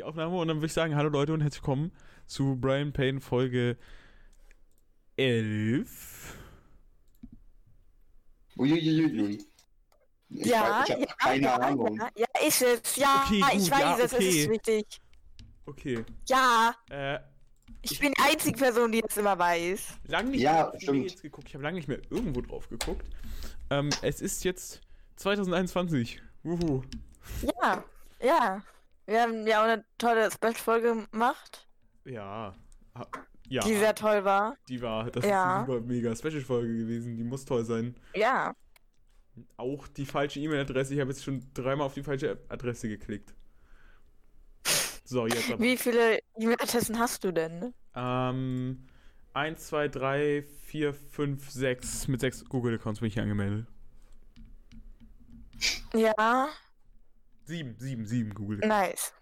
die Aufnahme und dann würde ich sagen, hallo Leute und herzlich willkommen zu Brian Payne Folge 11. Uiuiuiui. Ich ja, weiß, ich habe ja, keine ja, Ahnung. Ja, ja, ist es. Ja, Okay, ich gut, weiß ja, es, es okay. ist wichtig. Okay. Ja, Äh, ich bin die einzige Person, die das immer weiß. lang nicht Ja, mehr stimmt. Geguckt. Ich habe lange nicht mehr irgendwo drauf geguckt. Ähm, es ist jetzt 2021. Wuhu. Ja, ja. Wir haben ja auch eine tolle Special-Folge gemacht, Ja. Ja. die sehr toll war. Die war, das Ja. ist eine super mega Special-Folge gewesen. Die muss toll sein. Ja. Auch die falsche E-Mail-Adresse. Ich habe jetzt schon dreimal auf die falsche Adresse geklickt. So, jetzt aber. Wie viele E-Mail-Adressen hast du denn? Ähm, 1, 2, 3, 4, 5, 6. Mit 6 Google-Accounts bin ich hier angemeldet. Ja, 7, 7, 7 Google. nice.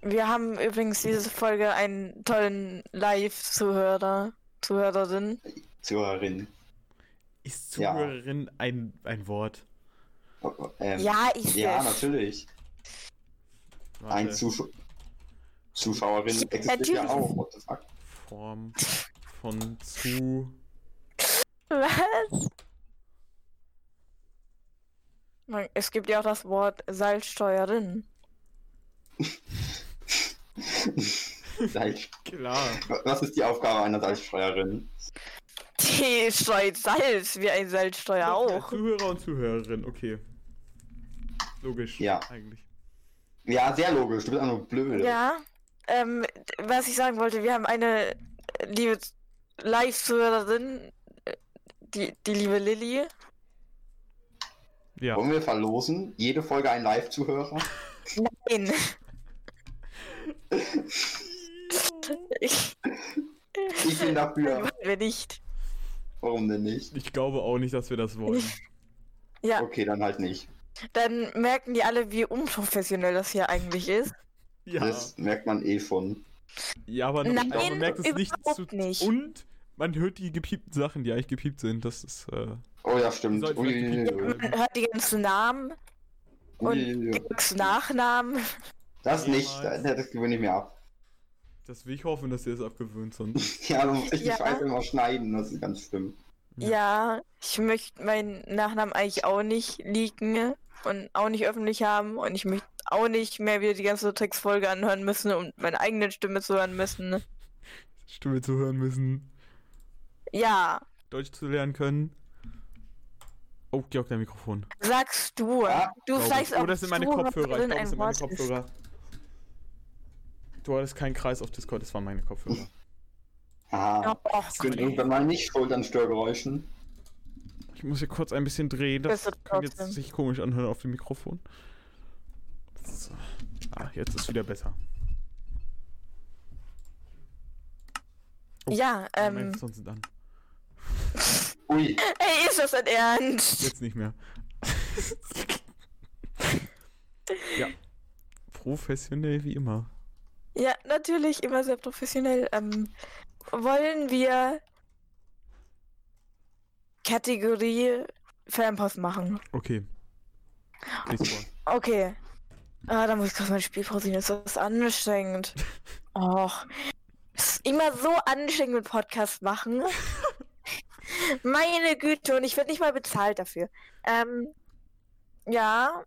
Wir haben übrigens diese Folge einen tollen Live-Zuhörer, Zuhörerin. Zuhörerin. Ist Ja. Zuhörerin ein, ein Wort? Ähm, Ja, ist ja, es. natürlich. Warte. Ein Zusch Zuschauerin Ja, existiert ja natürlich. auch. What the fuck? Form von zu. Was? Es gibt ja auch das Wort Salzsteuerin. Salz. Klar. Was ist die Aufgabe einer Salzsteuerin? Die streut Salz, wie ein Salzsteuer auch. Zuhörer und Zuhörerin, okay. Logisch. Ja. Eigentlich. Ja, sehr logisch. Du bist einfach nur blöd. Ja, ähm, was ich sagen wollte, wir haben eine liebe Live-Zuhörerin, äh, die, die liebe Lilly. Ja. Wollen wir verlosen? Jede Folge ein Live-Zuhörer? Nein. ich, Ich bin dafür. wollen wir nicht. Warum denn nicht? Ich glaube auch nicht, dass wir das wollen. Ja, Okay, dann halt nicht. dann merken die alle, wie unprofessionell das hier eigentlich ist. Ja. Das merkt man eh schon. Ja, aber Nein, ich glaube, man merkt es nicht überhaupt zu. nicht. Und man hört die gepiepten Sachen, die eigentlich gepiept sind. Das ist. Äh, Oh ja, stimmt. Vielleicht Uiuiui. Man hört die ganzen Namen und die ganzen Nachnamen. Das nicht, das, das gewöhne ich mir ab. das will ich hoffen, dass ihr es abgewöhnt sonst. Ja, du musst richtig Ja. scheiße immer schneiden, das ist ganz schlimm. Ja. Ja, ich möchte meinen Nachnamen eigentlich auch nicht leaken und auch nicht öffentlich haben und ich möchte auch nicht mehr wieder die ganze Textfolge anhören müssen und meine eigene Stimme zu hören müssen. Stimme zu hören müssen. Ja, Deutsch zu lernen können. Oh, Georg, dein Mikrofon. sagst du. Ja, du sagst auch Oh, das sind meine Kopfhörer. Ich glaube, das sind meine. Kopfhörer. Du hattest keinen Kreis auf Discord, das waren meine Kopfhörer. Ah, ich bin irgendwann mal nicht schuld an Störgeräuschen. Ich muss hier kurz ein bisschen drehen, das Das kann jetzt sich komisch anhören auf dem Mikrofon. So. Ah, jetzt ist wieder besser. Oh, Ja, ähm, sind an. Ui, ey, ist das dein Ernst? Jetzt nicht mehr. ja. Professionell wie immer. Ja, natürlich, immer sehr professionell. Ähm, wollen wir Kategorie Fanpost machen? Okay. Okay. Ah, da muss ich kurz mein Spiel pausieren. Das ist anstrengend. Och. Ist immer so anstrengend mit Podcast machen. Meine Güte, und ich werde nicht mal bezahlt dafür. Ähm, ja,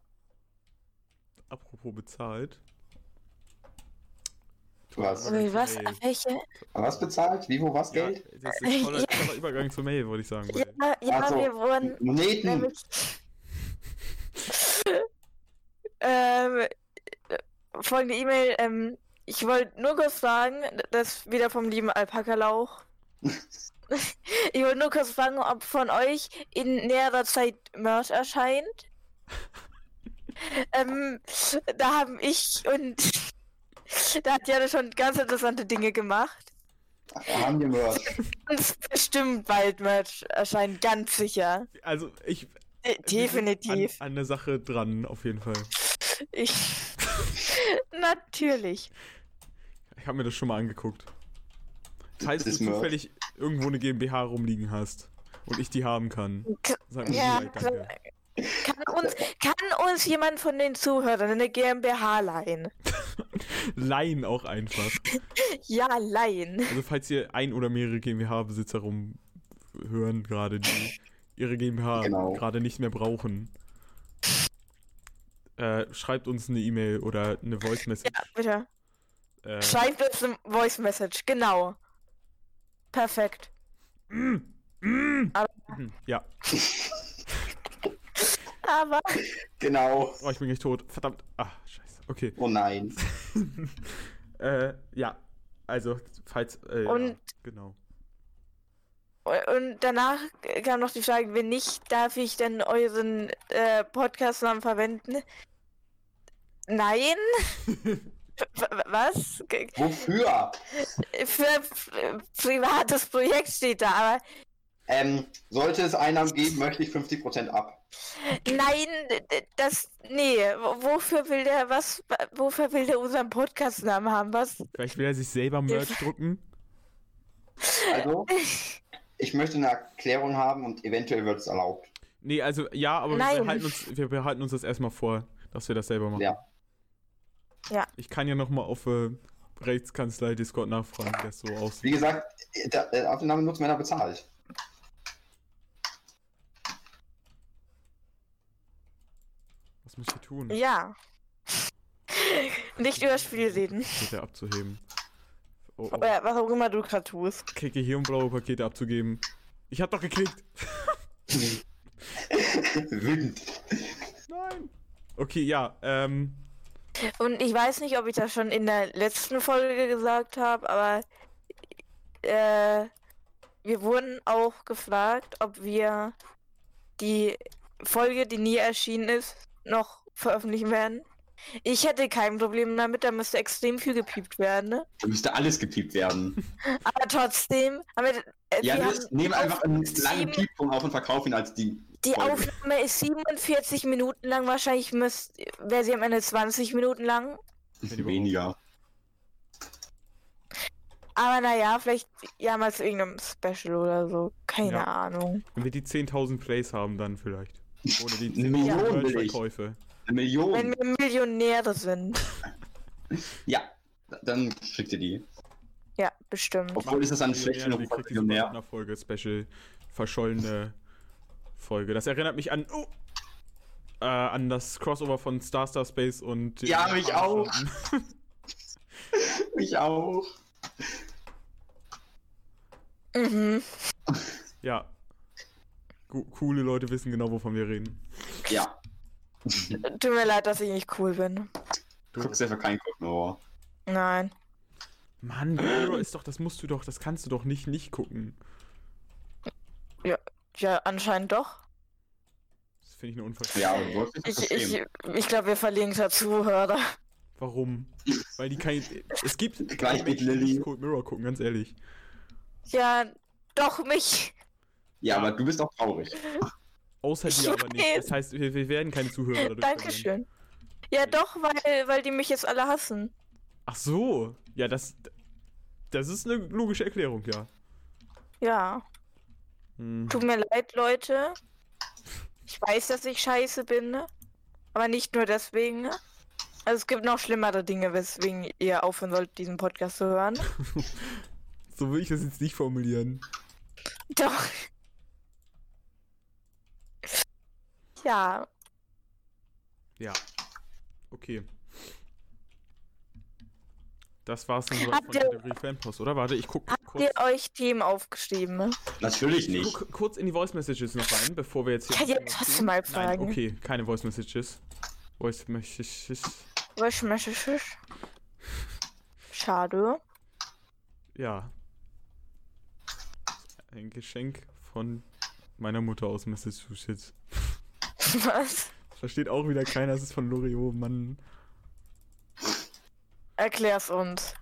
Apropos bezahlt. Was? wie, was? Mail. Welche? was bezahlt? Wie, wo, was, Ja, Geld? das ist ein toller, toller Übergang zur Mail, wollte ich sagen. Ja, ja so. wir wurden Moneten! nämlich. ähm, folgende E-Mail, ähm, ich wollte nur kurz fragen, das wieder vom lieben Alpaka-Lauch. ich wollte nur kurz fragen, ob von euch in näherer Zeit Merch erscheint. ähm, da haben ich und da hat Jana schon ganz interessante Dinge gemacht. Haben wir Merch. Ganz bestimmt bald Merch erscheint, ganz sicher. Also, ich. De definitiv. An, an der Sache dran, auf jeden Fall. Ich. Natürlich. Ich habe mir das schon mal angeguckt. Falls du ist Merch. zufällig irgendwo eine GmbH rumliegen hast und ich die haben kann, sag mir Ja, danke. Kann uns, kann uns jemand von den Zuhörern eine GmbH leihen? Laien auch einfach. Ja, leihen. Also falls ihr ein oder mehrere GmbH-Besitzer rumhören gerade, die ihre GmbH Genau. gerade nicht mehr brauchen, äh, schreibt uns eine E-Mail oder eine Voice Message. Ja, bitte. Äh, Schreibt uns eine Voice Message. Genau. Perfekt. ja, Aber Genau. oh, ich bin gleich tot. Verdammt. Ah, scheiße. Okay. Oh nein. Äh, ja. Also, falls. Äh, ja, Und- genau. und danach kam noch die Frage, wenn nicht, darf ich denn euren äh, Podcast-Namen verwenden? Nein? Was? Wofür? Für privates Projekt steht da, aber Ähm, sollte es Einnahmen geben, möchte ich 50% ab. nein, das, nee, wofür will der, was, wofür will der unseren Podcast-Namen haben, was? Vielleicht will er sich selber Merch drucken. Also, ich möchte eine Erklärung haben und eventuell wird es erlaubt. Nee, also ja, aber wir Nein. behalten, uns, wir behalten uns das erstmal vor, dass wir das selber machen. Ja. Ja. Ich kann ja nochmal auf äh, Rechtskanzlei Discord nachfragen, wie das so Wie aussieht. gesagt, der, der Aufnahme nutzt Männer bezahlt. Was muss ich tun? Ja. Nicht über das Spiel reden. Pakete abzuheben. Oh, oh. Oder was auch immer du gerade tust. Klicke hier, um blaue Pakete abzugeben. Ich hab doch geklickt. Wütend. Nein. Okay, ja, ähm. Und ich weiß nicht, ob ich das schon in der letzten Folge gesagt habe, aber äh, wir wurden auch gefragt, ob wir die Folge, die nie erschienen ist, noch veröffentlichen werden. Ich hätte kein Problem damit, da müsste extrem viel gepiept werden. Ne? Da müsste alles gepiept werden. Aber trotzdem, haben wir, äh, Ja, wir nehmen einfach einen langen Pieppunkt auf und verkaufen ihn als die. Die Folge. Aufnahme ist 47 Minuten lang, wahrscheinlich müsst, wäre sie am Ende 20 Minuten lang. Weniger. Aber naja, vielleicht ja mal zu irgendeinem Special oder so. Keine Ja. Ahnung. Wenn wir die 10.000 Plays haben, dann vielleicht. Oder die Eine Million 10.000 will ich. Merch-Verkäufe. Eine Million. Wenn wir Millionäre sind. Ja, dann kriegt ihr die. Ja, bestimmt. Obwohl ist das dann Millionär, schlecht und genug ihr für kriegt diese Millionär. Partnerfolge, Special, verschollene Folge. Das erinnert mich an, oh, äh, an das Crossover von Star Star Space und... Ja, mich auch. Japanern. Ich auch. Mhm. ja. Gu- Coole Leute wissen genau, wovon wir reden. Ja. Tut mir leid, dass ich nicht cool bin. Du guckst einfach keinen Gucken, aber. Nein. Mann, ist doch, das musst du doch, das kannst du doch nicht nicht gucken. Ja, anscheinend doch. Das finde ich eine Unverschämtheit. Ja, Ich, ich, ich glaube, wir verlieren gerade Zuhörer. Warum? Weil die kein. Es gibt Gleich keine mit Lilly. Cold Mirror gucken, ganz ehrlich. Ja, doch mich. Ja, aber du bist auch traurig. Außer dir aber nicht. Das heißt, wir, wir werden keine Zuhörer dadurch verlieren. Dankeschön. Ja, doch, weil, weil die mich jetzt alle hassen. Ach so. Ja, das. Das ist eine logische Erklärung, ja. Ja. Hm. Tut mir leid, Leute. Ich weiß, dass ich scheiße bin, ne? aber nicht nur deswegen. ne? Also es gibt noch schlimmere Dinge, weswegen ihr aufhören sollt, diesen Podcast zu hören. So will ich das jetzt nicht formulieren. Doch. Ja, Ja. Okay. Das war's dann Habt von Kategorie Fanpost, oder? Warte, ich guck kurz, ihr euch Themen aufgeschrieben? ne? Natürlich ich nicht. guck kurz in die Voice Messages noch rein, bevor wir jetzt hier. Kann ich jetzt trotzdem mal Nein, fragen? okay, keine Voice Messages. Voice Messages. Möchtest du? Schade. Ja. Ein Geschenk von meiner Mutter aus Massachusetts. Was? Versteht auch wieder keiner, es ist von Loriot, Mann. Erklär's uns.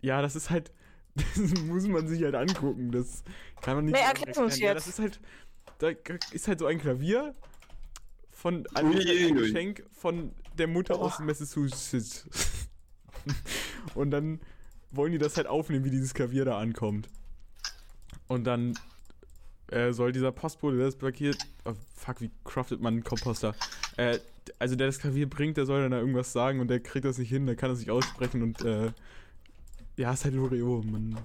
Ja, das ist halt. Das muss man sich halt angucken. Das kann man nicht. Nee, so erklär's uns erklären. Ja, jetzt. das ist halt. Da ist halt so ein Klavier von einem Geschenk von der Mutter aus Oh. Massachusetts. Und dann wollen die das halt aufnehmen, wie dieses Klavier da ankommt. Und dann äh, soll dieser Postbote, der das blockiert. Oh, fuck, wie craftet man einen Komposter? Äh, also der das Klavier bringt, der soll dann da irgendwas sagen und der kriegt das nicht hin, der kann das nicht aussprechen und äh, ja, ist halt Loreo, man.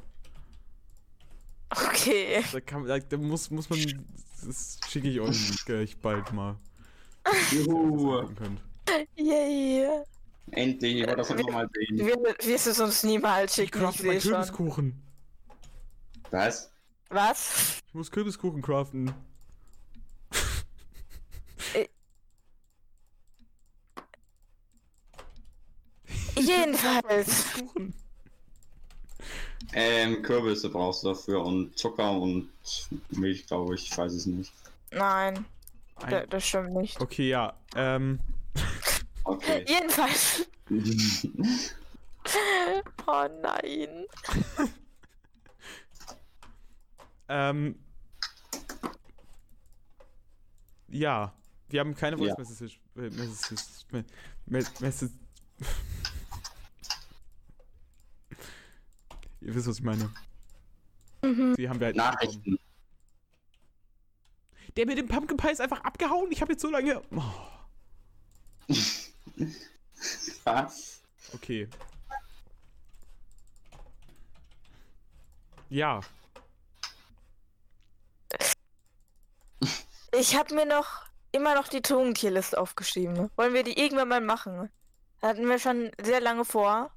Okay. Da, kann, da, da muss, muss man. Das schicke ich euch gleich bald mal. Juhu. Yay. Endlich, ich wollte das einfach mal sehen. Wir, wirst es uns niemals Ich schicken, ich crafte. Kürbiskuchen. Was? Was? Ich muss Kürbiskuchen craften. Jedenfalls. Ähm, Kürbisse brauchst du dafür und Zucker und Milch, glaube ich. Ich weiß es nicht. Nein, Ein- da, das stimmt nicht. Okay, ja. Ähm. Okay. Jedenfalls. Oh nein. Ähm. Ja. Wir haben keine Voice Ja. Messages. äh, Messages. Ihr wisst, was ich meine. Mhm. Die haben wir halt nicht bekommen. Nachrichten. Der mit dem Pumpkin Pie ist einfach abgehauen. Ich habe jetzt so lange. Oh, Was? okay. Ja. Ich habe mir noch immer noch die Tongentierliste aufgeschrieben. Wollen wir die irgendwann mal machen? Hatten wir schon sehr lange vor.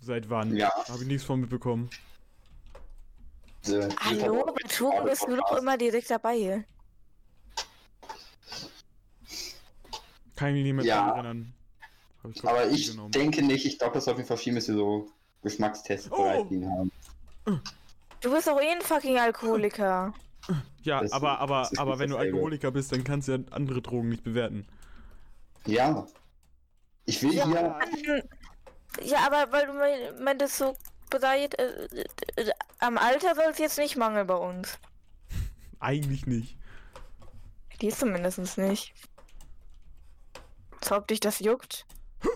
Seit wann? Ja. Habe ich nichts von mitbekommen. Hallo, bei Togen bist du doch immer direkt dabei. Kann ich mich nicht mehr Ja. erinnern. Glaub, Aber ich genommen. denke nicht. Ich glaube, das auf jeden Fall viel, dass wir so Geschmackstests Oh. bereit liegen haben. Du bist doch eh ein fucking Alkoholiker. Ja, Das- aber, aber, ist aber wenn du. Alkoholiker bist, dann kannst du ja andere Drogen nicht bewerten. Ja. Ich will Ja. hier. Ja, aber weil du mein- meintest so bereit, äh, äh, am Alter soll es jetzt nicht mangeln bei uns. Eigentlich nicht. Die ist zumindest nicht. Als ob dich das juckt.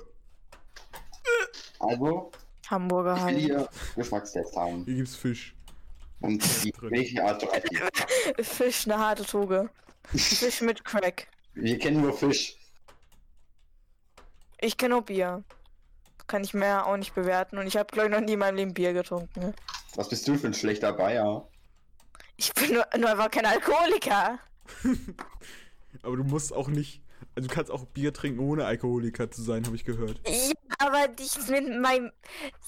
Also, Hamburger ich will halt. hier Geschmackstests haben. Hier gibt's Fisch. Und welche Art. Fisch, eine harte Toge. Fisch mit Crack. Wir kennen nur Fisch. Ich kenne nur Bier. Kann ich mehr auch nicht bewerten. Und ich habe, glaube ich, noch nie in meinem Leben Bier getrunken. ne? Was bist du für ein schlechter Bayer? Ich bin nur, nur einfach kein Alkoholiker. Aber du musst auch nicht. Also du kannst auch Bier trinken, ohne Alkoholiker zu sein, habe ich gehört. Ja, aber nicht mit meinem.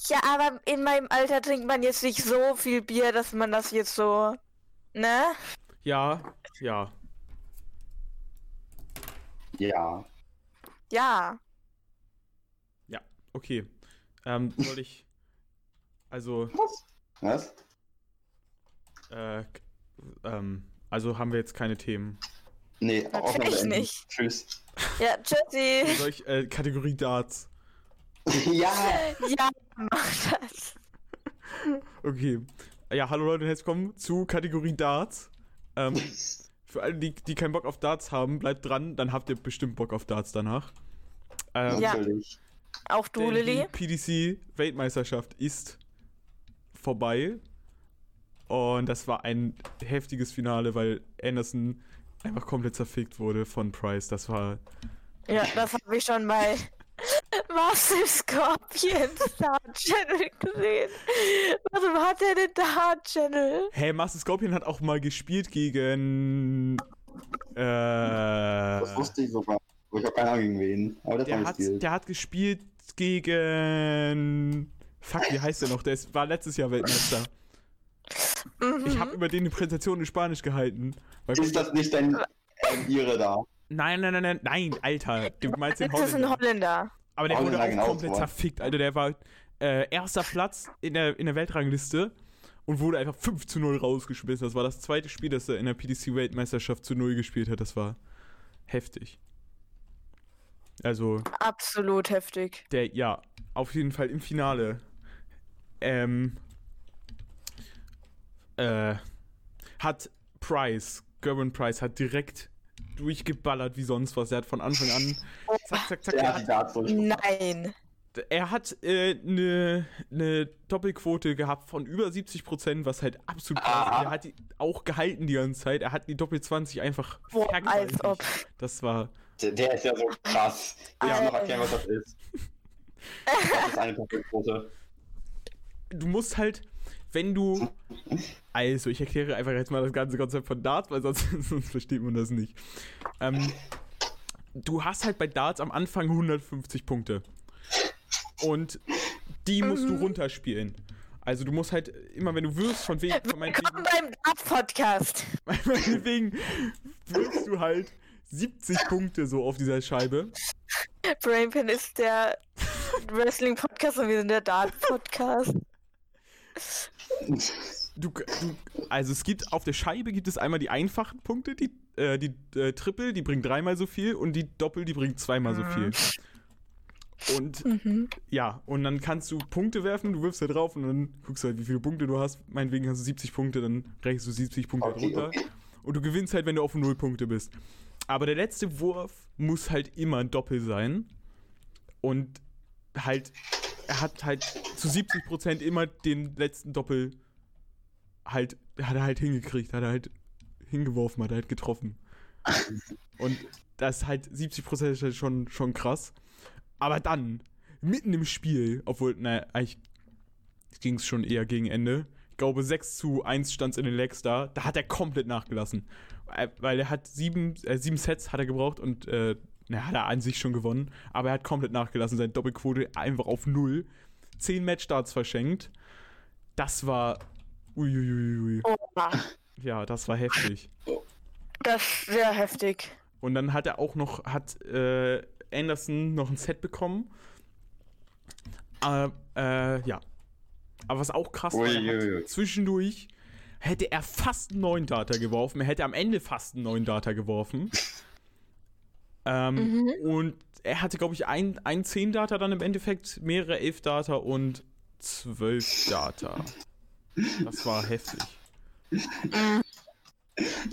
Ja, aber in meinem Alter trinkt man jetzt nicht so viel Bier, dass man das jetzt so. Ne? Ja, ja. Ja. Ja. Okay. Ähm, soll ich. Also, Was? Was? äh, ähm, also haben wir jetzt keine Themen. Nee, auch nicht. Tschüss. Ja, tschüssi. Soll ich, äh, Kategorie Darts. ja. Ja, mach das. Okay. Ja, hallo Leute und herzlich willkommen zu Kategorie Darts. Ähm, für alle, die, die keinen Bock auf Darts haben, bleibt dran, dann habt ihr bestimmt Bock auf Darts danach. Ähm, Ja. Natürlich. Auch du, denn Lilly. Die PDC-Weltmeisterschaft ist vorbei. Und das war ein heftiges Finale, weil Anderson einfach komplett zerfickt wurde von Price. Das war. Ja, das habe ich schon bei Massive Scorpions Dart Channel gesehen. Warum hat er den Dart Channel? Hey, Master Scorpion hat auch mal gespielt gegen. Äh, Das wusste ich sogar. Aber ich habe keine Ahnung gegen wen. Aber das der, hat, gespielt. der hat gespielt gegen. Fuck, wie heißt der noch? Der ist, war letztes Jahr Weltmeister. Mhm. Ich habe über den eine Präsentation in Spanisch gehalten. Weil Ist das nicht dein ähm, Ihre da? Nein, nein, nein, nein, nein, Alter. Du meinst den das ist ein Holländer. Holländer. Aber der wurde Holländer, auch genau, komplett zerfickt, Alter. Der war äh, erster Platz in der, in der Weltrangliste und wurde einfach 5 zu 0 rausgeschmissen. Das war das zweite Spiel, das er in der PDC-Weltmeisterschaft zu 0 gespielt hat. Das war heftig. Also, Absolut heftig. der, ja, auf jeden Fall im Finale. Ähm, äh, hat Price, Gerwin Price, hat direkt durchgeballert wie sonst was. Er hat von Anfang an zack, zack, zack. Der Er hat. Nein. er hat eine äh, ne, ne Doppelquote gehabt von über 70 Prozent, was halt absolut krass ist. Er hat die auch gehalten die ganze Zeit. Er hat die Doppel 20 einfach Boah, als ob. Das war. Der, der ist ja so krass. Ich muss noch erklären, was das ist. Das ist eine Doppelquote. Du musst halt, wenn du. Also, ich erkläre einfach jetzt mal das ganze Konzept von Darts, weil sonst, sonst versteht man das nicht. Ähm, du hast halt bei Darts am Anfang 150 Punkte. Und die musst du runterspielen. Also du musst halt immer, wenn du wirst, von wegen... Von Willkommen beim Darts-Podcast. Meinetwegen wirst du halt 70 Punkte so auf dieser Scheibe. Brainpin ist der Wrestling-Podcast und wir sind der Dart-Podcast. Du, du, also es gibt auf der Scheibe gibt es einmal die einfachen Punkte, die, äh, die äh, Triple, die bringt dreimal so viel und die Doppel, die bringt zweimal so viel. Und mhm. ja, und dann kannst du Punkte werfen, du wirfst da drauf und dann guckst du halt, wie viele Punkte du hast. Meinetwegen hast du 70 Punkte, dann rechnest du 70 Punkte okay, runter. Okay. Und du gewinnst halt, wenn du auf 0 Punkte bist. Aber der letzte Wurf muss halt immer ein Doppel sein. Und halt, er hat halt zu 70% immer den letzten Doppel halt, hat er halt hingekriegt, hat er halt hingeworfen, hat er halt getroffen. Und das ist halt 70% ist halt schon, schon krass. Aber dann, mitten im Spiel, obwohl, naja, eigentlich ging es schon eher gegen Ende. Ich glaube, 6 zu 1 stand es in den Legs da. Da hat er komplett nachgelassen. Äh, weil er hat sieben, äh, sieben Sets hat er gebraucht und äh, na, hat er an sich schon gewonnen. Aber er hat komplett nachgelassen. Seine Doppelquote einfach auf null. Zehn Matchstarts verschenkt. Das war. Uiuiui. Oh. Ja, das war heftig. Das ist sehr heftig. Und dann hat er auch noch, hat äh, Anderson noch ein Set bekommen. Äh, äh, ja. Aber was auch krass war, hat, zwischendurch hätte er fast einen neuen Data geworfen. Er hätte am Ende fast einen neuen Data geworfen. ähm, mhm. Und er hatte, glaube ich, ein, ein 10 Data dann im Endeffekt, mehrere 11 Data und 12 Data. Das war heftig.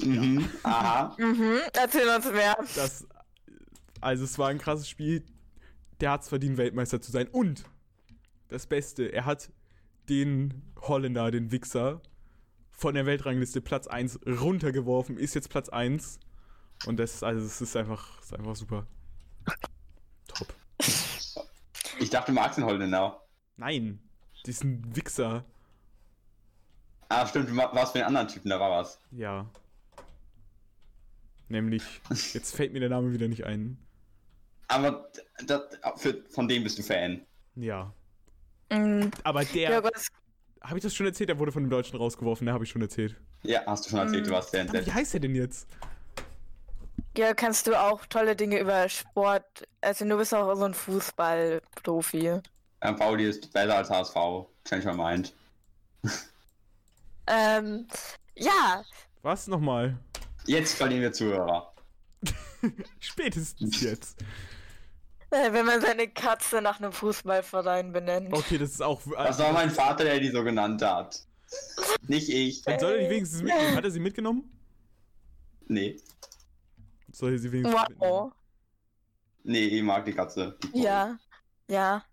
Mhm. Aha. Mhm. Erzähl uns mehr. Das, also es war ein krasses Spiel. Der hat es verdient, Weltmeister zu sein. Und das Beste, er hat den Holländer, den Wichser, von der Weltrangliste Platz 1 runtergeworfen, ist jetzt Platz 1. Und das, also es ist einfach, ist einfach super. Top. Ich dachte, du magst den Holländer. Nein, diesen Wichser. Ah, stimmt, du warst für den anderen Typen, da war was. Ja. Nämlich, jetzt fällt mir der Name wieder nicht ein. Aber das, für, von dem bist du Fan. Ja. Mhm. Aber der. Ja, habe ich das schon erzählt? Der wurde von dem Deutschen rausgeworfen, der habe ich schon erzählt. Ja, hast du schon erzählt, mhm. du warst Fan. Wie heißt der denn jetzt? Ja, kannst du auch tolle Dinge über Sport. Also, du bist auch so ein Fußballprofi. Ja, Pauli ist besser als HSV. Change my mind. ähm, ja. Was nochmal? Jetzt verlieren wir Zuhörer. Spätestens jetzt. Äh, wenn man seine Katze nach einem Fußballverein benennt. Okay, das ist auch. Das war mein Vater, der die so genannt hat. Nicht ich. Dann soll er die wenigstens mitnehmen. Hat er sie mitgenommen? Nee. Soll er sie wenigstens wow. mitnehmen? Nee, ich mag die Katze. Die ja. Ja.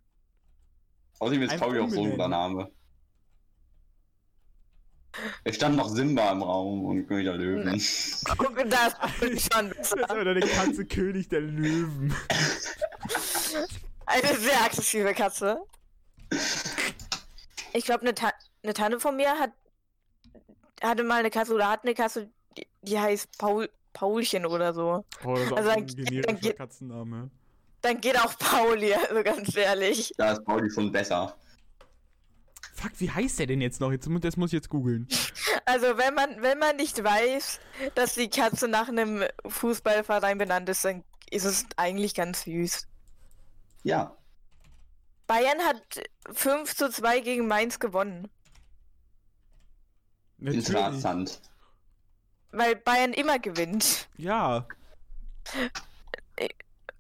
Außerdem ist Pauli auch so ein guter Name. Es stand noch Simba im Raum und König der Löwen. Guck, das ist schon besser. Das war der Katze König der Löwen. Eine sehr aggressive Katze. Ich glaube, eine, Ta eine Tante von mir hat hatte mal eine Katze oder hat eine Katze, die, die heißt Paul, Paulchen oder so. Oh, das ist also ein generischer dann geht, Katzenname. Dann geht auch Pauli, also ganz ehrlich. Da ist Pauli schon besser. Fuck, wie heißt der denn jetzt noch? Jetzt, das muss ich jetzt googeln. Also wenn man, wenn man nicht weiß, dass die Katze nach einem Fußballverein benannt ist, dann ist es eigentlich ganz süß. Ja. Bayern hat 5 zu 2 gegen Mainz gewonnen. Natürlich. Interessant. Weil Bayern immer gewinnt. Ja.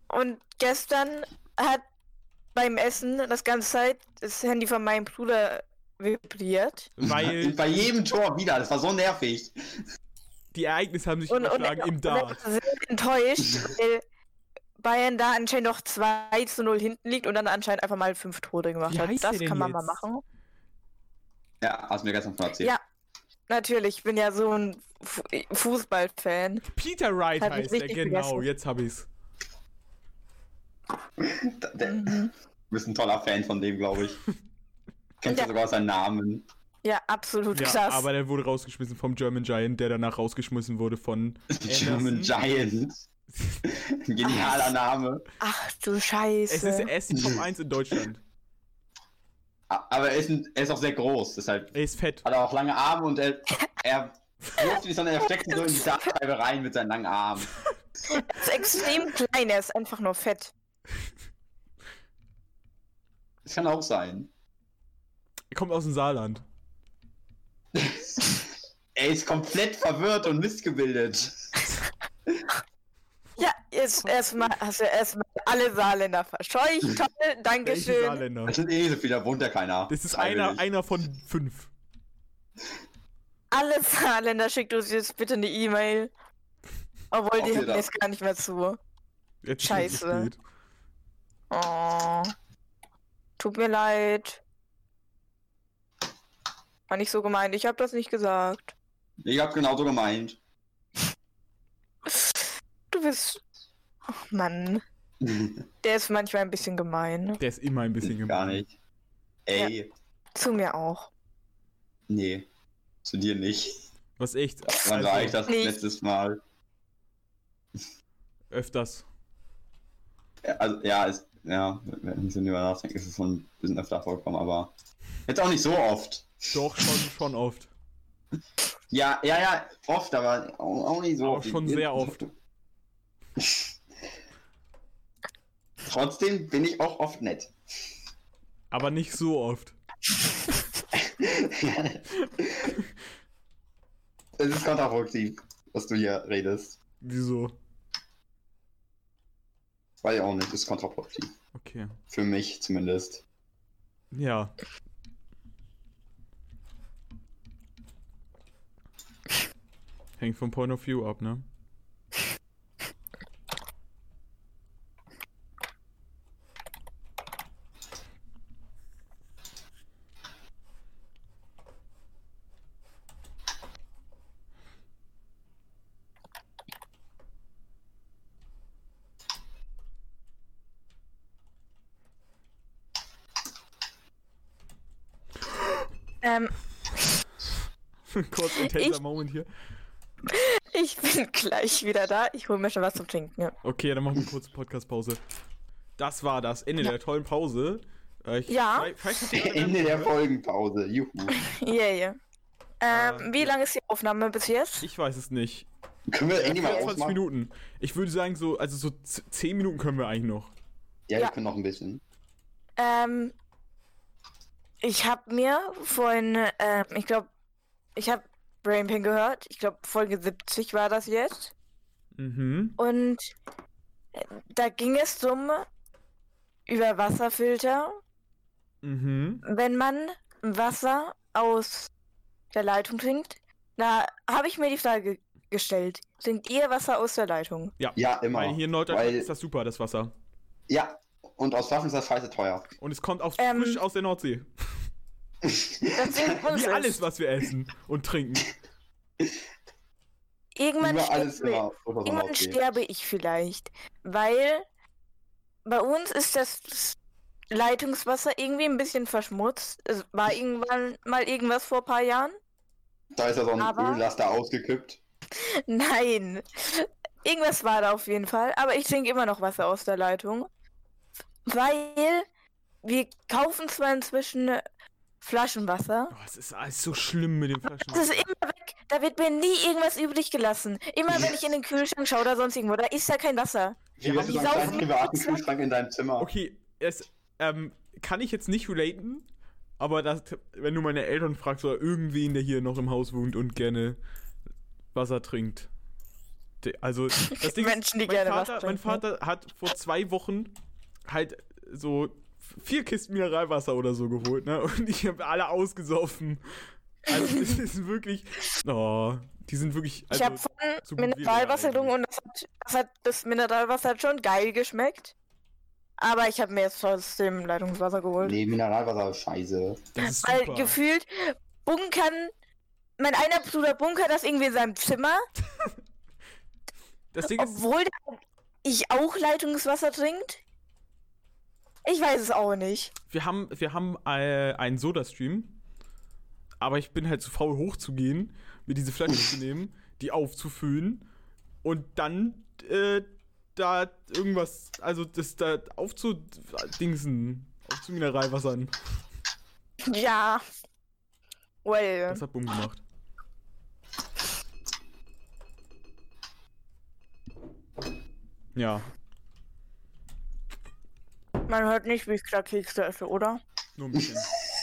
Und gestern hat beim Essen das ganze Zeit das Handy von meinem Bruder vibriert. Weil bei jedem Tor wieder, das war so nervig. Die Ereignisse haben sich und, übertragen und, im Dart. Ich bin enttäuscht, weil Bayern da anscheinend noch 2 zu 0 hinten liegt und dann anscheinend einfach mal fünf Tore gemacht Wie hat. Das denn kann man mal machen. Ja, hast du mir gestern von erzählt. Ja. Natürlich, ich bin ja so ein Fu Fußballfan. Peter Wright Hab heißt er, genau, vergessen. jetzt hab ich's. Der- Mhm. Du bist ein toller Fan von dem, glaube ich. Kennst Ja. ja sogar seinen Namen. Ja, absolut Ja, krass. aber der wurde rausgeschmissen vom German Giant, der danach rausgeschmissen wurde von German Anderson. Giant. Ein genialer Name. Ach du Scheiße. Es ist, die Top 1 in Deutschland. A- Aber er ist, ein, er ist auch sehr groß. Deshalb Er ist fett. hat er auch lange Arme und er, er wirft sondern er steckt sie so in die Dartscheibe rein mit seinen langen Armen. Er ist extrem klein, er ist einfach nur fett. Das kann auch sein. Er kommt aus dem Saarland. Er ist komplett verwirrt und missgebildet. Jetzt erstmal hast du erstmal alle Saarländer verscheucht. Toll, Welche Dankeschön. Saarländer? Das sind eh so viele, da wohnt ja keiner. Das ist einer, Freiwillig. einer von fünf. Alle Saarländer schickt uns jetzt bitte eine E-Mail. Obwohl, Ob die hören jetzt gar nicht mehr zu. Jetzt ist es Scheiße. spät. Oh. Tut mir leid. War nicht so gemeint. Ich habe das nicht gesagt. Ich hab genauso gemeint. Du bist. Ach Mann. Der ist manchmal ein bisschen gemein. Der ist immer ein bisschen Gar gemein. nicht. Ey, Zu mir auch. nee. Zu dir nicht. Was echt. Wann war ich Also, das Nicht. letztes Mal? öfters. Ja, Also, ja, ist, ja, wenn ich so drüber nachdenke, ist es schon ein bisschen öfter vorgekommen, aber jetzt auch nicht so oft. Doch, schon, schon oft. Ja, ja, ja, oft, aber auch, auch nicht so Auch oft. schon sehr oft. Trotzdem bin ich auch oft nett. Aber nicht so oft. Es ist kontraproduktiv, was du hier redest. Wieso? Weiß ich auch nicht, ist kontraproduktiv. Okay. Für mich zumindest. Ja. Hängt vom Point of View ab, ne? Ähm, Kurz intenser Ich- Moment hier. ich bin gleich wieder da. Ich hole mir schon was zum Trinken. Ja. Okay, dann machen wir eine kurze Podcast-Pause. Das war das Ende Ja. der tollen Pause. Äh, ich- Ja. vielleicht- vielleicht Ende der gehört. Folgenpause. Juhu. Yeah, yeah. Ähm, Äh, wie ja. lange ist die Aufnahme bis jetzt? Ich weiß es nicht. Können wir Andy mal 24 ausmachen? Minuten. Ich würde sagen, so, also so z- 10 Minuten können wir eigentlich noch. Ja, wir Ja. können noch ein bisschen. Ähm, ich habe mir vorhin, ähm, ich glaube, ich habe Brainpin gehört. Ich glaube, Folge 70 war das jetzt. Mhm. Und äh, da ging es um über Wasserfilter. Mhm. Wenn man Wasser aus der Leitung trinkt, da habe ich mir die Frage gestellt. Trinkt ihr Wasser aus der Leitung? Ja, immer. Weil hier in Norddeutschland Weil- ist das super, das Wasser. Ja, und aus Waffen ist das scheiße teuer. Und es kommt auch Ähm, frisch aus der Nordsee. Das Wie alles, was wir essen und trinken. Irgendwann sterbe, so irgendwann sterbe ich vielleicht, weil bei uns ist das Leitungswasser irgendwie ein bisschen verschmutzt. Es war irgendwann mal irgendwas vor ein paar Jahren. Da ist ja so ein Aber- Öllaster ausgekippt. Nein. Irgendwas war da auf jeden Fall. Aber ich trinke immer noch Wasser aus der Leitung. Weil wir kaufen zwar inzwischen Flaschenwasser. Oh, es ist alles so schlimm mit den Flaschen. Das ist immer weg. Da wird mir nie irgendwas übrig gelassen. Immer wenn ich in den Kühlschrank schaue oder sonst irgendwo, da ist ja kein Wasser. Wie hast du so einen privaten. Kühlschrank in deinem Zimmer? Okay, es ähm, kann ich jetzt nicht relaten, aber das, wenn du meine Eltern fragst oder irgendwen, der hier noch im Haus wohnt und gerne Wasser trinkt. De- Also, das Ding Menschen, die ist, mein gerne Vater, Wasser mein. Vater hat vor zwei Wochen halt so vier Kisten Mineralwasser oder so geholt, ne? Und ich habe alle ausgesoffen. Also, das ist wirklich. Oh, die sind wirklich. Also, ich habe von So Mineralwasser getrunken und das hat, das hat das Mineralwasser hat schon geil geschmeckt. Aber ich habe mir jetzt trotzdem Leitungswasser geholt. Nee, Mineralwasser ist scheiße. Das ist Weil super. gefühlt bunkern. Mein einer Bruder bunkert das irgendwie in seinem Zimmer, Das Ding ist, obwohl der ich auch Leitungswasser trinkt. Ich weiß es auch nicht. wir haben, wir haben äh, einen Soda-Stream, aber ich bin halt zu faul hochzugehen, mir diese Flasche zu nehmen, die aufzufüllen und dann äh, da irgendwas, also das da aufzudingsen, aufzumineralwassern. Ja. Well. Das hat Bumm gemacht. Ja, Man hört nicht, wie ich gerade Kekse esse, oder? nur ein bisschen.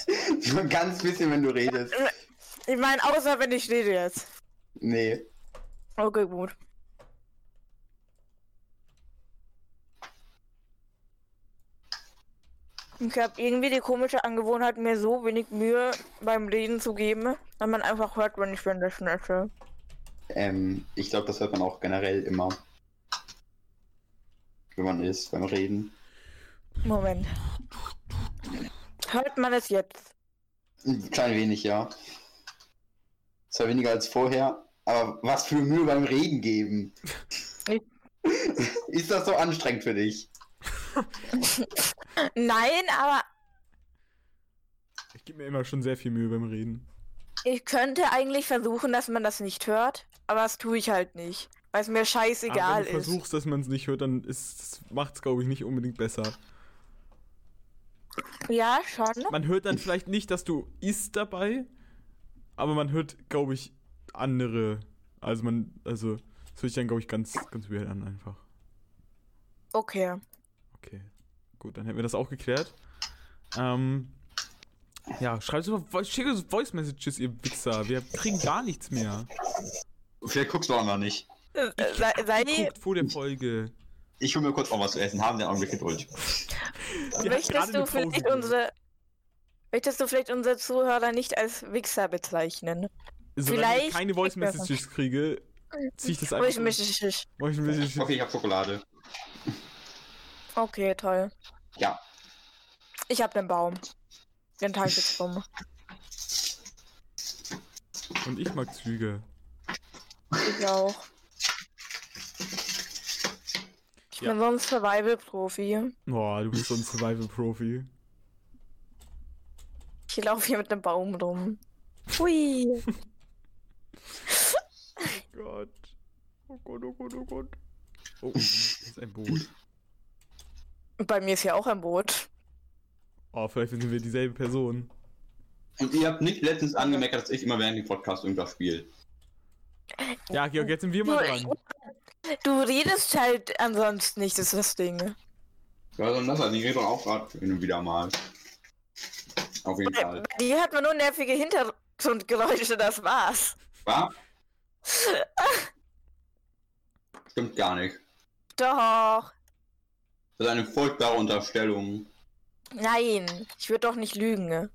Nur ein ganz bisschen, wenn du redest. Ich meine, außer wenn ich rede jetzt. Nee. Okay, gut. Ich habe irgendwie die komische Angewohnheit, mir so wenig Mühe beim Reden zu geben, dass man einfach hört, wenn ich währenddessen esse. Ähm, ich glaube, das hört man auch generell immer. Wenn man ist, beim Reden. Moment. Hört man es jetzt? Ein klein wenig, ja. Zwar weniger als vorher, aber was für Mühe beim Reden geben. Ist das so anstrengend für dich? Nein, aber Ich gebe mir immer schon sehr viel Mühe beim Reden. ich könnte eigentlich versuchen, dass man das nicht hört, aber das tue ich halt nicht, weil es mir Aber scheißegal wenn du ist. versuchst, dass man es nicht hört, dann macht es, glaube ich, nicht unbedingt besser. Ja, schon. Man hört dann vielleicht nicht, dass du isst dabei, aber man hört, glaube ich, andere. Also man, also, das hört sich dann, glaube ich, ganz, ganz weird an einfach. Okay. Okay. Gut, dann hätten wir das auch geklärt. Ähm. Ja, schreibt uns schickt uns Voice Messages, ihr Wichser. Wir kriegen gar nichts mehr. Vielleicht guckst du auch noch nicht. Äh, Sei, sei Guckt vor der Folge. Ich hol mir kurz auch was zu essen. Haben den Augenblick Geduld. Möchtest du vielleicht unsere möchtest du vielleicht unsere Zuhörer nicht als Wichser bezeichnen? Solange ich vielleicht- keine Voice Messages kriege, zieh ich das einfach. ich mich. Voice Messages. Okay, ich hab Schokolade. Okay, toll. Ja. Ich hab den Baum. Den Tag jetzt rum. Und ich mag Züge. Ich auch. Ich Ja. bin so ein Survival-Profi. Boah, du bist so ein Survival-Profi. Ich laufe hier mit einem Baum rum. Hui. Gott. Oh Gott, oh Gott, oh Gott. Oh, das ist ein Boot. Bei mir ist ja auch ein Boot. Oh, vielleicht sind wir dieselbe Person. Und ihr habt nicht letztens angemerkt, dass ich immer während dem Podcast irgendwas spiele. Ja, Georg, jetzt sind wir mal dran. Du redest halt ansonsten nicht, das ist das Ding. Ja, sondern das, also ich rede auch gerade hin und wieder mal. Auf jeden Bei Fall. bei dir hat man nur nervige Hintergrundgeräusche, das war's. Was? Stimmt gar nicht. Doch. Das ist eine furchtbare Unterstellung. Nein, ich würde doch nicht lügen. ne?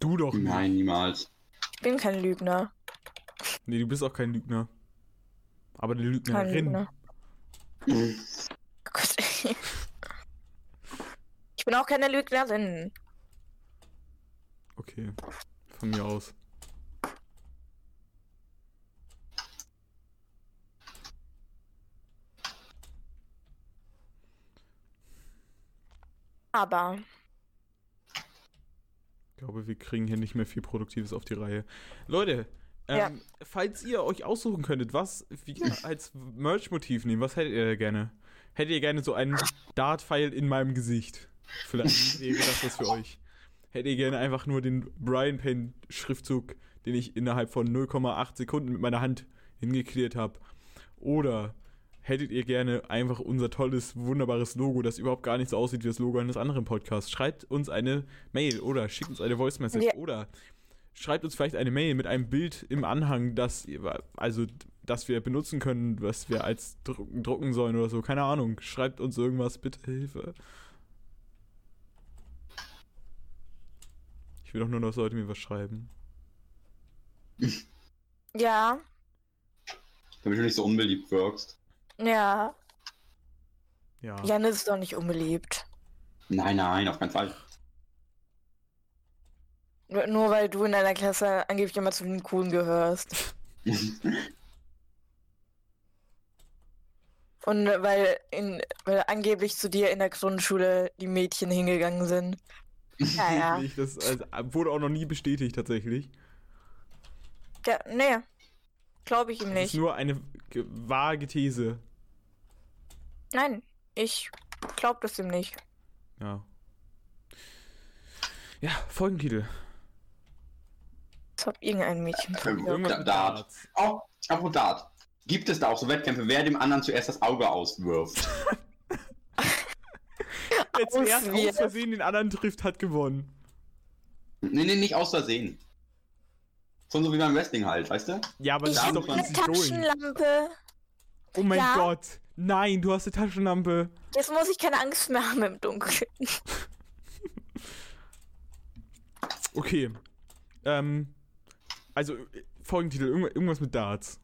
Du doch nicht. Nein, niemals. Ich bin kein Lügner. Nee, du bist auch kein Lügner. Aber eine Lügnerin. Ich bin auch keine Lügnerin. Okay. Von mir aus. Aber Ich glaube, wir kriegen hier nicht mehr viel Produktives auf die Reihe. Leute, ähm, Ja. falls ihr euch aussuchen könntet, was wir als Merch-Motiv nehmen, was hättet ihr gerne? Hättet ihr gerne so einen Dart-Pfeil in meinem Gesicht? Vielleicht wäre das was für euch. Hättet ihr gerne einfach nur den Brian Payne-Schriftzug, den ich innerhalb von 0,8 Sekunden mit meiner Hand hingeklärt habe? Oder hättet ihr gerne einfach unser tolles, wunderbares Logo, das überhaupt gar nicht so aussieht wie das Logo eines anderen Podcasts? Schreibt uns eine Mail oder schickt uns eine Voice Message Ja. oder schreibt uns vielleicht eine Mail mit einem Bild im Anhang, das also das wir benutzen können, was wir als drucken, drucken sollen oder so. Keine Ahnung. Schreibt uns irgendwas, bitte Hilfe. Ich will doch nur, dass Leute mir was schreiben. ja, damit du nicht so unbeliebt wirkst. Ja, Ja. Janis ist doch nicht unbeliebt. Nein, nein, auf keinen Fall. Nur nur weil du in deiner Klasse angeblich immer zu den Coolen gehörst. Und weil, in, weil angeblich zu dir in der Grundschule die Mädchen hingegangen sind. Ja, ja. Nicht, Das also, wurde auch noch nie bestätigt, tatsächlich. ja nee. Glaube ich ihm Das ist nicht. nur eine ge- vage These. Nein, ich glaube das ihm nicht. Ja. Ja, Folgentitel. Als ob irgendein Mädchen. Ähm, Irgendwas Da- mit Dart. Oh, apropos Dart. Gibt es da auch so Wettkämpfe, wer dem anderen zuerst das Auge auswirft? Wer zuerst Auswirft. aus Versehen den anderen trifft, hat gewonnen. nee, nee, nicht aus Versehen. Schon so wie beim Wrestling halt, weißt du? Ja, aber Ich das ist doch eine. Taschenlampe. Oh mein Ja. Gott. Nein, du hast eine Taschenlampe. Jetzt muss ich keine Angst mehr haben im Dunkeln. Okay. Ähm. Also, äh, Folgentitel, irgend- irgendwas mit Darts.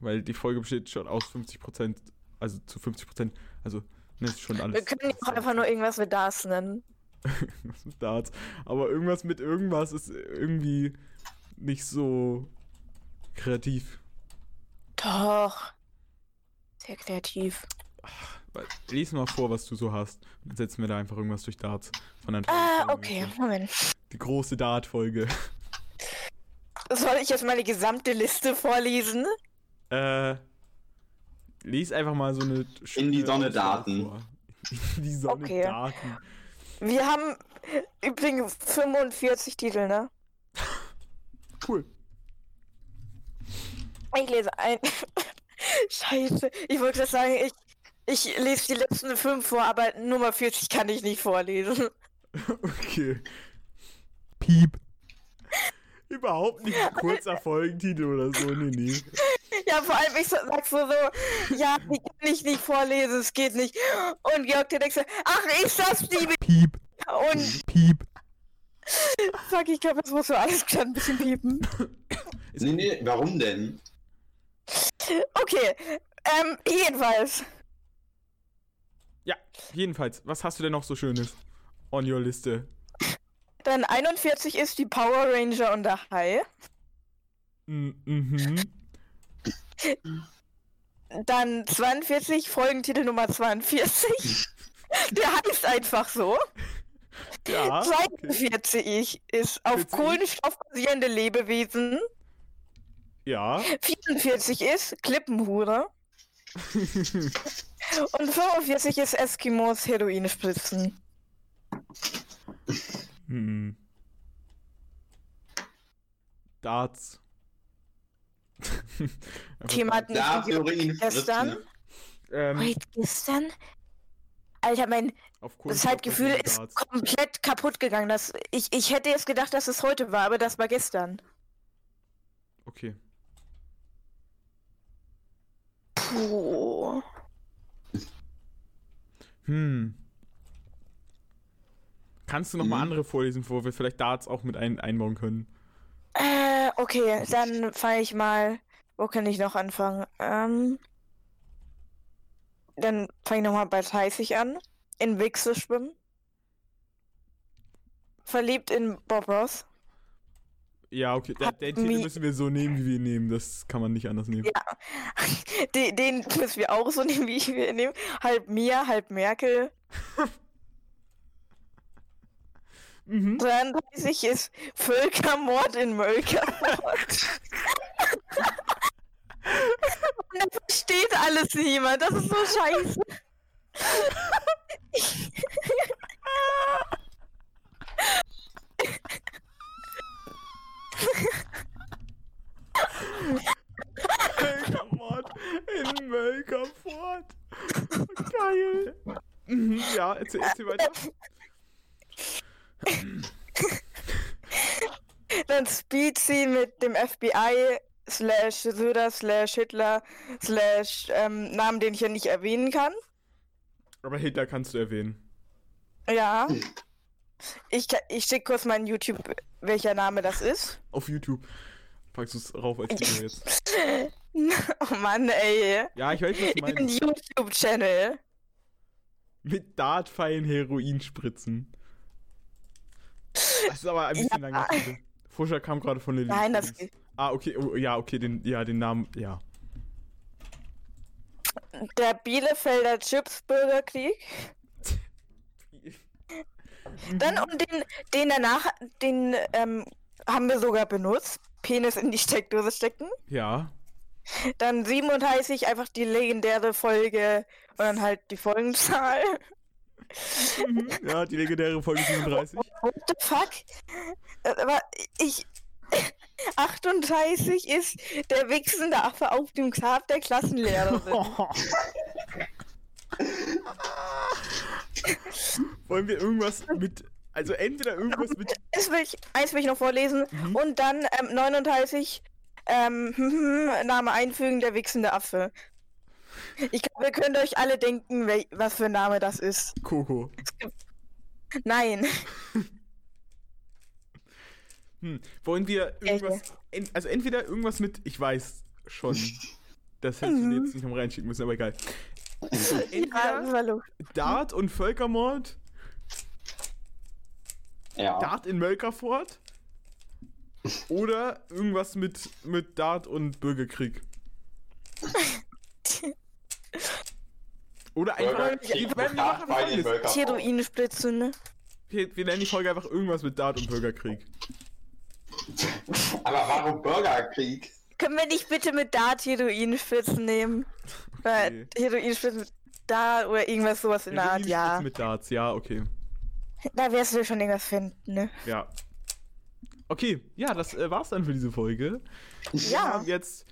Weil die Folge besteht schon aus 50%, also zu 50%, also, ne, ist schon alles. Wir können auch einfach nur irgendwas mit das nennen. irgendwas mit Darts. Aber irgendwas mit irgendwas ist irgendwie nicht so kreativ. Doch. Sehr kreativ. Weil- Lies mal vor, was du so hast. Und dann setzen wir da einfach irgendwas durch Darts. Von Ah, okay, Moment. Die große Dart-Folge. Soll ich jetzt meine gesamte Liste vorlesen? Äh. Lies einfach mal so eine. In die Sonne Daten. In die Sonne Okay. Daten. Wir haben übrigens 45 Titel, ne? Cool. Ich lese ein. Scheiße, ich wollte gerade sagen, ich, ich lese die letzten fünf vor, aber Nummer 40 kann ich nicht vorlesen. Okay. Piep. Überhaupt nicht ein kurzer Folgentitel oder so, nee, nee. Ja, vor allem ich sag so, so, ja, die kann ich nicht vorlesen, es geht nicht. Und Georg, der denkt so, ach, ist das die? Piep, Und piep. sag, ich glaube, es muss so alles klar ein bisschen piepen. Nee, nee, warum denn? Okay, ähm, jedenfalls. Ja, jedenfalls, was hast du denn noch so Schönes on your Liste? Dann 41 ist die Power Ranger und der Hai. Mm, Mhm. Dann 42, Folgentitel Nummer 42. Der heißt einfach so. Ja. Okay. 42 ist auf 40. Kohlenstoff basierende Lebewesen. Ja. 44 ist Klippenhure. Und 45 ist Eskimos Heroin spritzen. Hm. Darts. Thema wir Theorien gestern. Ähm, Heute gestern? Alter, mein Zeitgefühl ist Darts. komplett kaputt gegangen. Das, ich, ich hätte jetzt gedacht, dass es heute war, aber das war gestern. Okay. Puh. Hm. Kannst du noch mal Mhm. andere vorlesen, wo wir vielleicht Darts auch mit ein einbauen können? Äh, okay, dann fange ich mal. Wo kann ich noch anfangen? Ähm, dann fange ich nochmal bei 30 an. In Wichse schwimmen. Verliebt in Bob Ross. Ja, okay. Der, den Titel müssen wir so nehmen, wie wir ihn nehmen. Das kann man nicht anders nehmen. Ja. Den, den müssen wir auch so nehmen, wie ich wir nehmen. Halb Mia, halb Merkel. Mhm. 33 ist Völkermord in Mölkermord. Und das versteht alles niemand. Das ist so scheiße. Völkermord in Mölkerfort. Geil. Mhm, ja, erzähl, erzähl weiter. Dann Speedsy mit dem FBI slash Söder slash Hitler slash ähm, Namen, den ich ja nicht erwähnen kann. Aber Hitler kannst du erwähnen. Ja. Ich, ich schicke kurz meinen YouTube, welcher Name das ist. Auf YouTube. packst du es rauf als Video jetzt. Oh Mann, ey. Ja, ich weiß, was du meinst. YouTube-Channel. Mit Dartpfeilen Heroin spritzen. Das ist aber ein bisschen Ja. lang. Fuscher kam gerade von Lilly. Nein, das übrigens. Ah, okay, oh, ja, okay, den, ja, den Namen, ja. Der Bielefelder Chips-Bürgerkrieg. Dann Mhm. und den, den danach, den ähm, haben wir sogar benutzt. Penis in die Steckdose stecken. Ja. Dann 37, einfach die legendäre Folge und dann halt die Folgenzahl. Mhm. Ja, die legendäre Folge 37. What the fuck? Äh, Aber ich. 38 ist der wichsende Affe auf dem Grab der Klassenlehrerin. Wollen wir irgendwas mit. Also entweder irgendwas mit. Eins will ich, eins will ich noch vorlesen. Mhm. Und dann ähm, 39 ähm, Name einfügen, der wichsende Affe. Ich glaube, ihr könnt euch alle denken, wel was für ein Name das ist. Coco. Nein. Hm. Wollen wir irgendwas. En, also entweder irgendwas mit. Ich weiß schon. Das hättest du jetzt nicht noch reinschicken müssen, aber egal. Entweder. Dart und Völkermord. Ja. Dart in Mölkerfort. Oder irgendwas mit, mit Dart und Bürgerkrieg. Oder einfach. Bürgerkrieg wir, wir, mit machen Dartpfeilen in folgendes. Völkermord. Heroinspritzen. ne? wir, wir nennen die Folge einfach irgendwas mit Dart und Bürgerkrieg. Aber warum Bürgerkrieg? Können wir nicht bitte mit Dart Heroinspritzen nehmen? Weil Heroinspritzen mit Dart oder irgendwas sowas in der Art, ja. Mit Darts, ja, okay. Da wirst du schon irgendwas finden, ne? Ja. Okay, ja, das äh, war's dann für diese Folge. Wir Ja. haben jetzt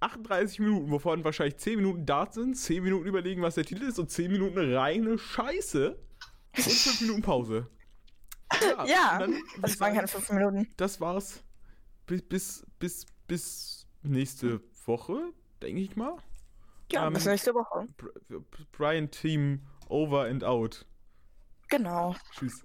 38 Minuten, wovon wahrscheinlich 10 Minuten Dart sind, 10 Minuten überlegen, was der Titel ist und 10 Minuten reine Scheiße und 5 Minuten Pause. Ja, und dann Das waren keine sagen, fünf Minuten. das war's. Bis, bis, bis, bis nächste Woche, denke ich mal. Ja, Ähm, bis nächste Woche. Br- Brian Team over and out. Genau. Tschüss.